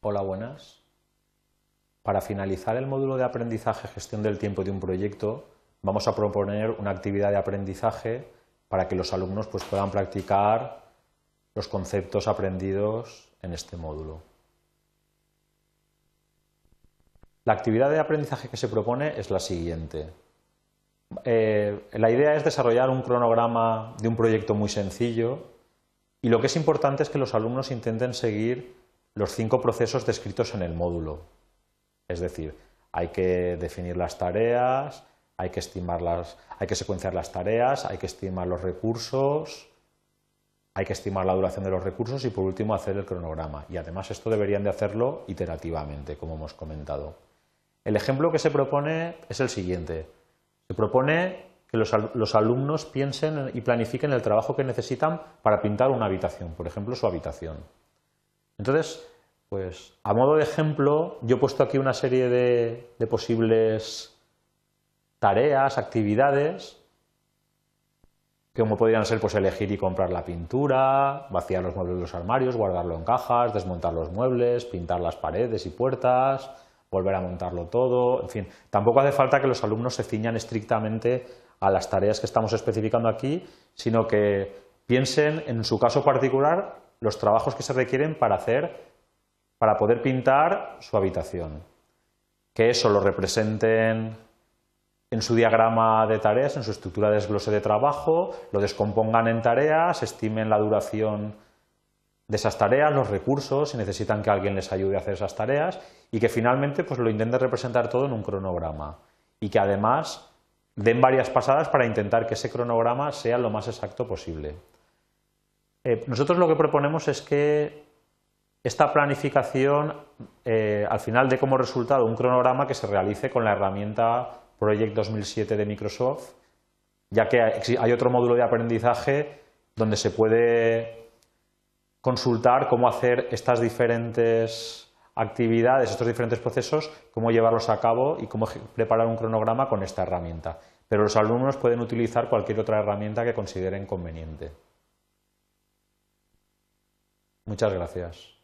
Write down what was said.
Hola, buenas. Para finalizar el módulo de aprendizaje gestión del tiempo de un proyecto, vamos a proponer una actividad de aprendizaje para que los alumnos pues, puedan practicar los conceptos aprendidos en este módulo. La actividad de aprendizaje que se propone es la siguiente. Eh, la idea es desarrollar un cronograma de un proyecto muy sencillo y lo que es importante es que los alumnos intenten seguir los cinco procesos descritos en el módulo. Es decir, hay que definir las tareas, hay que estimarlas, hay que secuenciar las tareas, hay que estimar los recursos, hay que estimar la duración de los recursos y por último hacer el cronograma. Y además esto deberían de hacerlo iterativamente, como hemos comentado. El ejemplo que se propone es el siguiente. Se propone que los, los, alumnos piensen y planifiquen el trabajo que necesitan para pintar una habitación, por ejemplo, su habitación. Entonces, pues a modo de ejemplo, yo he puesto aquí una serie de, de posibles tareas, actividades, como podrían ser pues elegir y comprar la pintura, vaciar los muebles de los armarios, guardarlo en cajas, desmontar los muebles, pintar las paredes y puertas, volver a montarlo todo, en fin, tampoco hace falta que los alumnos se ciñan estrictamente a las tareas que estamos especificando aquí, sino que piensen en su caso particular los trabajos que se requieren para hacer, para poder pintar su habitación. Que eso lo representen en su diagrama de tareas, en su estructura de desglose de trabajo, lo descompongan en tareas, estimen la duración de esas tareas, los recursos, si necesitan que alguien les ayude a hacer esas tareas y que finalmente pues, lo intenten representar todo en un cronograma y que además den varias pasadas para intentar que ese cronograma sea lo más exacto posible. Eh, nosotros lo que proponemos es que esta planificación eh, al final dé como resultado un cronograma que se realice con la herramienta Project 2007 de Microsoft, ya que hay otro módulo de aprendizaje donde se puede consultar cómo hacer estas diferentes actividades, estos diferentes procesos, cómo llevarlos a cabo y cómo preparar un cronograma con esta herramienta. Pero los alumnos pueden utilizar cualquier otra herramienta que consideren conveniente. Muchas gracias.